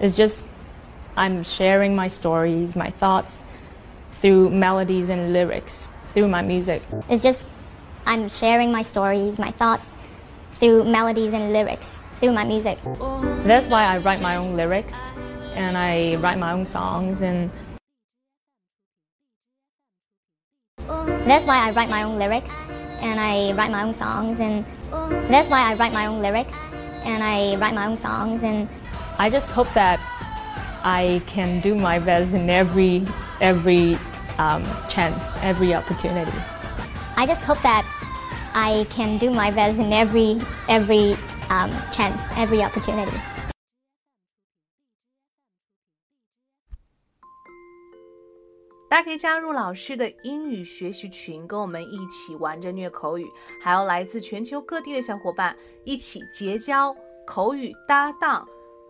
It's just I'm sharing my stories, my thoughts through melodies and lyrics, through my music. It's just I'm sharing my stories, my thoughts through melodies and lyrics, through my music. That's why I write my own lyrics and I write my own songs and That's why I write my own lyrics and I write my own songs and that's why I write my own lyrics and I write my own songs and I just hope that I can do my best in every every um, chance, every opportunity. I just hope that I can do my best in every every um, chance, every opportunity. 大家可以加入老师的英语学习群，跟我们一起玩着虐口语，还有来自全球各地的小伙伴一起结交口语搭档，